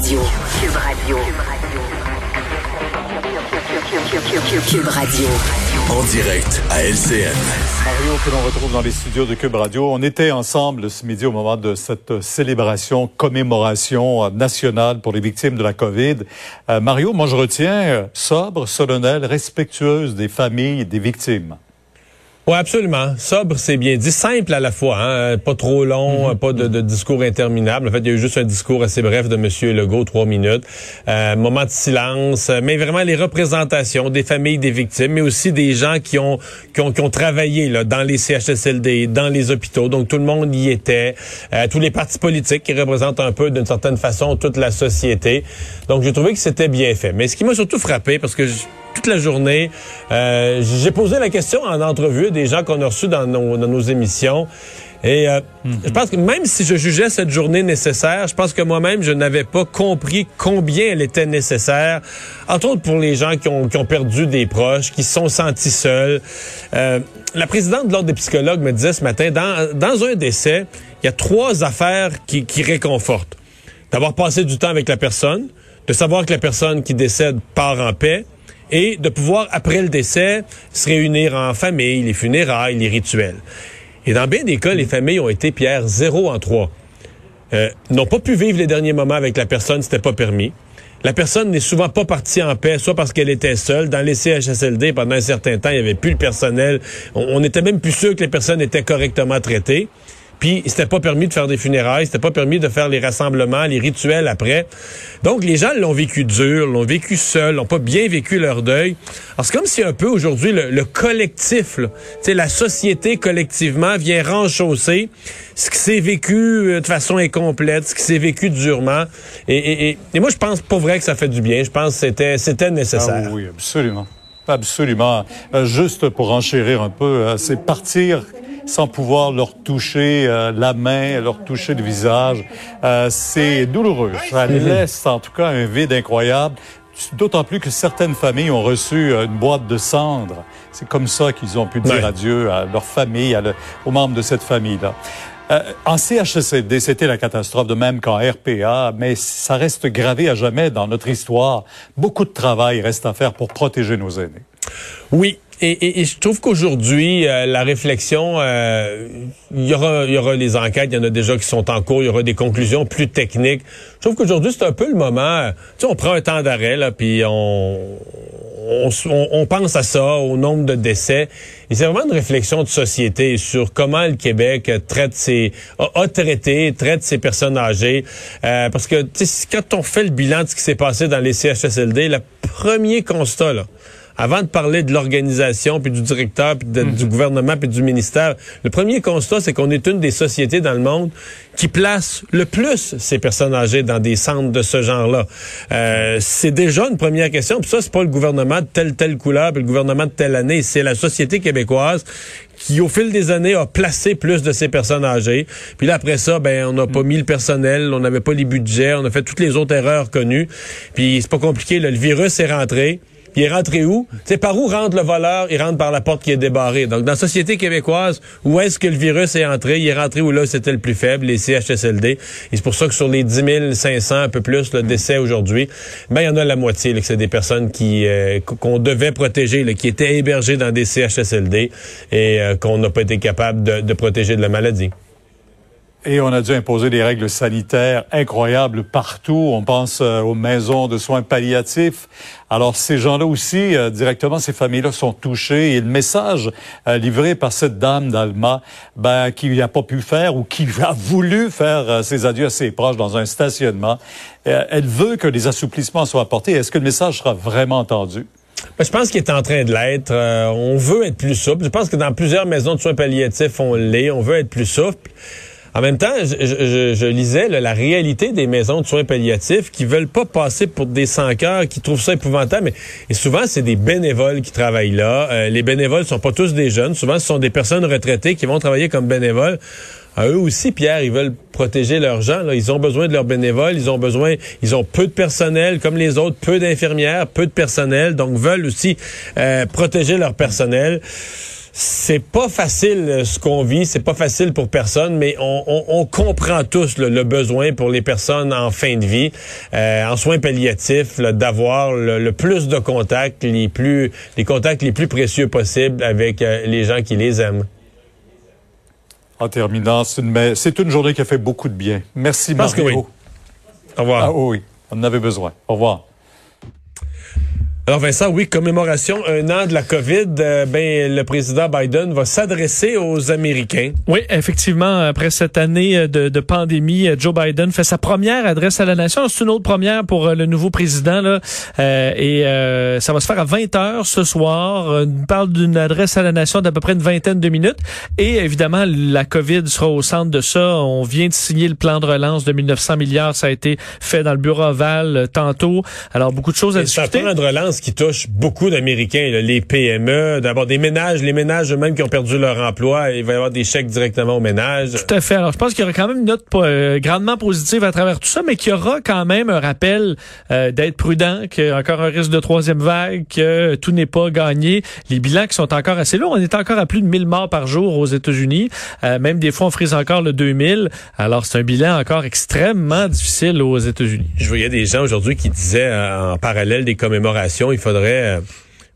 Radio. Cube Radio. Cube Radio. En direct à LCN. Mario, que l'on retrouve dans les studios de Cube Radio. On était ensemble ce midi au moment de cette célébration, commémoration nationale pour les victimes de la COVID. Euh, Mario, moi je retiens euh, sobre, solennelle, respectueuse des familles des victimes. Oui, absolument. Sobre, c'est bien dit. Simple à la fois, hein? pas trop long, mhm. pas de, discours interminable. En fait, il y a eu juste un discours assez bref de M. Legault, trois minutes. Euh, moment de silence, mais vraiment les représentations des familles des victimes, mais aussi des gens qui ont qui ont, qui ont travaillé là, dans les CHSLD, dans les hôpitaux. Donc tout le monde y était. Euh, tous les partis politiques qui représentent un peu, d'une certaine façon, toute la société. Donc j'ai trouvé que c'était bien fait. Mais ce qui m'a surtout frappé, parce que je, toute la journée. Euh, j'ai posé la question en entrevue des gens qu'on a reçus dans nos, dans nos émissions. Et euh, mhm. je pense que même si je jugeais cette journée nécessaire, je pense que moi-même, je n'avais pas compris combien elle était nécessaire, entre autres pour les gens qui ont, qui ont perdu des proches, qui se sont sentis seuls. Euh, la présidente de l'Ordre des psychologues me disait ce matin, dans, dans un décès, il y a trois affaires qui, qui réconfortent. D'avoir passé du temps avec la personne, de savoir que la personne qui décède part en paix, et de pouvoir, après le décès, se réunir en famille, les funérailles, les rituels. Et dans bien des cas, les familles ont été, Pierre, zéro en trois. Euh, n'ont pas pu vivre les derniers moments avec la personne, c'était pas permis. La personne n'est souvent pas partie en paix, soit parce qu'elle était seule. Dans les CHSLD, pendant un certain temps, il n'y avait plus le personnel. On, on était même plus sûr que les personnes étaient correctement traitées. Puis c'était pas permis de faire des funérailles, c'était pas permis de faire les rassemblements, les rituels après. Donc les gens l'ont vécu dur, l'ont vécu seul, l'ont pas bien vécu leur deuil. Alors c'est comme si un peu aujourd'hui le, collectif, là, la société collectivement vient renchausser ce qui s'est vécu euh, de façon incomplète, ce qui s'est vécu durement. Et, moi je pense pas vrai que ça fait du bien. Je pense que c'était c'était nécessaire. Ah oui, absolument. Absolument. Euh, juste pour enchérir un peu, euh, c'est partir sans pouvoir leur toucher euh, la main, leur toucher le visage. Euh, c'est douloureux. Ça laisse en tout cas un vide incroyable. D'autant plus que certaines familles ont reçu euh, une boîte de cendres. C'est comme ça qu'ils ont pu dire adieu à leur famille, aux membres de cette famille-là. en CHSLD, c'était la catastrophe, de même qu'en RPA, mais ça reste gravé à jamais dans notre histoire. Beaucoup de travail reste à faire pour protéger nos aînés. Oui, et, je trouve qu'aujourd'hui, euh, la réflexion, euh, il y aura, y aura les enquêtes, il y en a déjà qui sont en cours, il y aura des conclusions plus techniques. Je trouve qu'aujourd'hui, c'est un peu le moment. Tu sais, on prend un temps d'arrêt là, puis on, on, pense à ça, au nombre de décès. Et c'est vraiment une réflexion de société sur comment le Québec traite ses, a, traité, traite ses personnes âgées. Euh, parce que quand on fait le bilan de ce qui s'est passé dans les CHSLD, le premier constat là avant de parler de l'organisation, puis du directeur, puis du mhm. gouvernement, puis du ministère, le premier constat, c'est qu'on est une des sociétés dans le monde qui place le plus ces personnes âgées dans des centres de ce genre-là. Euh, c'est déjà une première question. Puis ça, c'est pas le gouvernement de telle telle couleur, puis le gouvernement de telle année. C'est la société québécoise qui, au fil des années, a placé plus de ces personnes âgées. Puis là, après ça, ben, on n'a pas mis le personnel, on n'avait pas les budgets, on a fait toutes les autres erreurs connues. Puis c'est pas compliqué, le virus est rentré il est rentré où? C'est par où rentre le voleur? Il rentre par la porte qui est débarrée. Donc, dans la société québécoise, où est-ce que le virus est entré? Il est rentré où là? C'était le plus faible, les CHSLD. Et c'est pour ça que sur les 10 500, un peu plus, le décès aujourd'hui, ben, il y en a la moitié, que c'est des personnes qui, euh, qu'on devait protéger, qui étaient hébergées dans des CHSLD et euh, qu'on n'a pas été capable de protéger de la maladie. Et on a dû imposer des règles sanitaires incroyables partout. On pense euh, aux maisons de soins palliatifs. Alors ces gens-là aussi, euh, directement, ces familles-là sont touchées. Et le message euh, livré par cette dame d'Alma, ben, qui n'a pas pu faire ou qui a voulu faire ses adieux à ses proches dans un stationnement, elle veut que les assouplissements soient apportés. Est-ce que le message sera vraiment entendu? Ben, je pense qu'il est en train de l'être. on veut être plus souple. Je pense que dans plusieurs maisons de soins palliatifs, on l'est. On veut être plus souple. En même temps, je, lisais la réalité des maisons de soins palliatifs qui veulent pas passer pour des sans-cœurs, qui trouvent ça épouvantable. Mais et souvent, c'est des bénévoles qui travaillent là. Euh, les bénévoles sont pas tous des jeunes. Souvent, ce sont des personnes retraitées qui vont travailler comme bénévoles. À eux aussi, Pierre, ils veulent protéger leurs gens. Ils ont besoin de leurs bénévoles. Ils ont besoin, ils ont peu de personnel, comme les autres, peu d'infirmières, peu de personnel, donc veulent aussi euh, protéger leur personnel. C'est pas facile euh, ce qu'on vit, c'est pas facile pour personne, mais on, comprend tous le besoin pour les personnes en fin de vie, euh, en soins palliatifs, d'avoir le, plus de contacts, les plus, les contacts les plus précieux possibles avec euh, les gens qui les aiment. En terminant, c'est une, une, journée qui a fait beaucoup de bien. Merci, Mario. Au revoir. Ah oui, on en avait besoin. Au revoir. Alors Vincent, oui, commémoration un an de la COVID, euh, ben le président Biden va s'adresser aux Américains. Oui, effectivement, après cette année euh, de, de, pandémie, euh, Joe Biden fait sa première adresse à la nation. C'est une autre première pour le nouveau président là, euh, et ça va se faire à 20 heures ce soir. On parle d'une adresse à la nation d'à peu près une vingtaine de minutes et évidemment la COVID sera au centre de ça. On vient de signer le plan de relance de 1900 milliards, ça a été fait dans le bureau ovale tantôt. Alors beaucoup de choses à discuter. De relance qui touche beaucoup d'Américains, les PME, d'abord des ménages, les ménages eux-mêmes qui ont perdu leur emploi, il va y avoir des chèques directement aux ménages. Tout à fait. Alors, je pense qu'il y aura quand même une note euh, grandement positive à travers tout ça, mais qu'il y aura quand même un rappel euh, d'être prudent, qu'il y a encore un risque de troisième vague, que tout n'est pas gagné. Les bilans qui sont encore assez lourds. On est encore à plus de 1000 morts par jour aux États-Unis. Euh, même des fois, on frise encore le 2000. Alors, c'est un bilan encore extrêmement difficile aux États-Unis. Je voyais des gens aujourd'hui qui disaient en parallèle des commémorations, il faudrait, euh,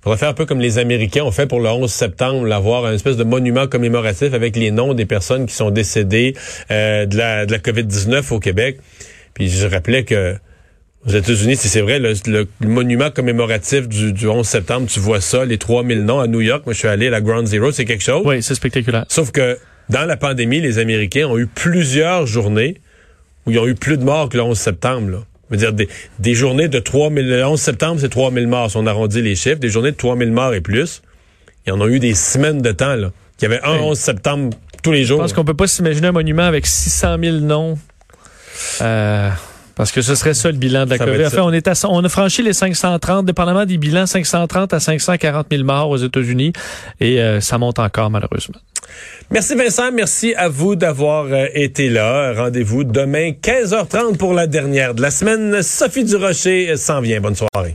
faudrait faire un peu comme les Américains ont fait pour le 11 septembre, avoir un espèce de monument commémoratif avec les noms des personnes qui sont décédées euh, de la, de la COVID-19 au Québec. Puis je rappelais que aux États-Unis, si c'est vrai, le, monument commémoratif du, du 11 septembre, tu vois ça, les 3000 noms à New York. Moi, je suis allé à la Ground Zero, c'est quelque chose. Oui, c'est spectaculaire. Sauf que dans la pandémie, les Américains ont eu plusieurs journées où ils ont eu plus de morts que le 11 septembre. Là veux dire, des, des journées de 3 000, le 11 septembre, c'est 3 000 morts, si on arrondit les chiffres, des journées de 3 000 morts et plus. Il y en a eu des semaines de temps, là. Il y avait un 11 septembre tous les jours. Je pense qu'on peut pas s'imaginer un monument avec 600 000 noms. Euh, parce que ce serait ça le bilan de la COVID. Enfin, on, est à, on a franchi les 530, dépendamment des bilans, 530 à 540 000 morts aux États-Unis. Et euh, ça monte encore, malheureusement. Merci Vincent, merci à vous d'avoir euh, été là. Rendez-vous demain 15h30 pour la dernière de la semaine. Sophie Durocher s'en vient. Bonne soirée.